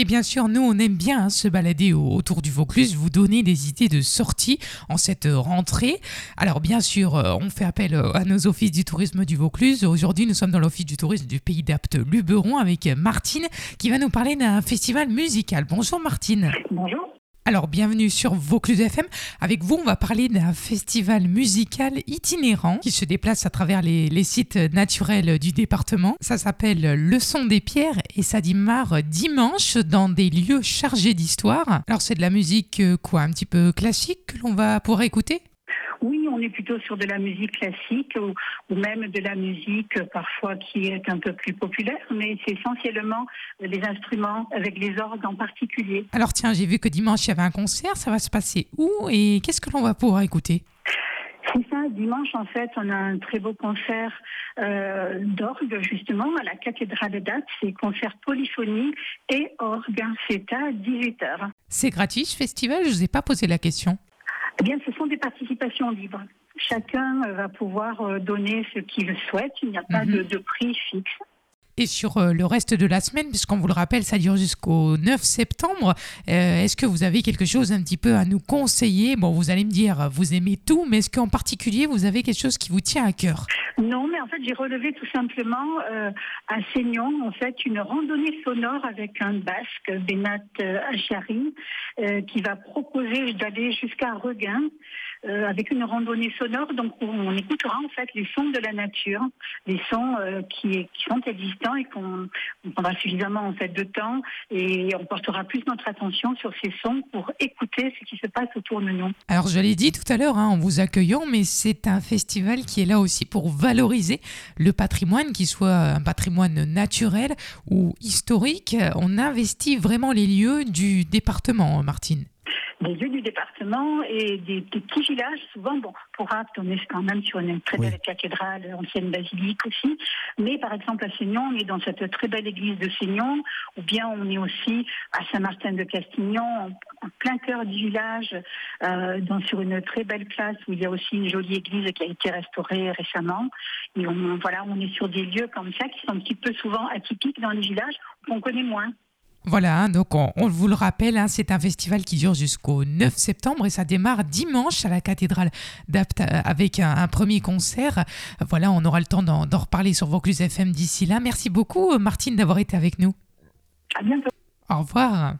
Et bien sûr, nous, on aime bien hein, se balader autour du Vaucluse, vous donner des idées de sortie en cette rentrée. Alors, bien sûr, euh, on fait appel euh, à nos offices du tourisme du Vaucluse. Aujourd'hui, nous sommes dans l'office du tourisme du Pays d'Apte Luberon avec Martine qui va nous parler d'un festival musical. Bonjour Martine. Bonjour. Alors, bienvenue sur Vaucluse FM. Avec vous, on va parler d'un festival musical itinérant qui se déplace à travers les, sites naturels du département. Ça s'appelle Le son des pierres et ça démarre dimanche dans des lieux chargés d'histoire. Alors, c'est de la musique euh, quoi, un petit peu classique que l'on va pouvoir écouter? On est plutôt sur de la musique classique ou, même de la musique euh, parfois qui est un peu plus populaire, mais c'est essentiellement les instruments avec les orgues en particulier. Alors tiens, j'ai vu que dimanche il y avait un concert, ça va se passer où et qu'est-ce que l'on va pouvoir écouter? C'est ça, dimanche en fait, on a un très beau concert euh, d'orgue justement à la cathédrale d'Ath. C'est concert polyphonie et orgue. C'est à 18h. C'est gratuit ce festival? Je ne vous ai pas posé la question. Eh bien, ce sont des participations libres. Chacun euh, va pouvoir euh, donner ce qu'il souhaite. Il n'y a pas mhm. de, prix fixe. Et sur euh, le reste de la semaine, puisqu'on vous le rappelle, ça dure jusqu'au 9 septembre, est-ce que vous avez quelque chose un petit peu à nous conseiller? Bon, vous allez me dire, vous aimez tout, mais est-ce qu'en particulier, vous avez quelque chose qui vous tient à cœur? Non, mais en fait, j'ai relevé tout simplement à Seignon, en fait, une randonnée sonore avec un basque, Benat Achari, qui va proposer d'aller jusqu'à Regain. Euh, avec une randonnée sonore. Donc on écoutera en fait les sons de la nature, les sons euh, qui, sont existants et qu'on prendra suffisamment en fait de temps et on portera plus notre attention sur ces sons pour écouter ce qui se passe autour de nous. Alors je l'ai dit tout à l'heure hein, en vous accueillant, mais c'est un festival qui est là aussi pour valoriser le patrimoine, qu'il soit un patrimoine naturel ou historique. On investit vraiment les lieux du département, Martine des lieux du département et des, petits villages. Souvent, bon, pour Apt, on est quand même sur une très belle cathédrale, ancienne basilique aussi. Mais par exemple, à Seignon, on est dans cette très belle église de Seignon, ou bien on est aussi à Saint-Martin de Castignon, en, plein cœur du village, euh, dans, sur une très belle place où il y a aussi une jolie église qui a été restaurée récemment. Et on, voilà, on est sur des lieux comme ça qui sont un petit peu souvent atypiques dans les villages qu'on connaît moins. Voilà, hein, donc on, vous le rappelle, hein, c'est un festival qui dure jusqu'au 9 septembre et ça démarre dimanche à la cathédrale d'Apt euh, avec un, premier concert. Voilà, on aura le temps d'en reparler sur Vaucluse FM d'ici là. Merci beaucoup, Martine, d'avoir été avec nous. À bientôt. Au revoir.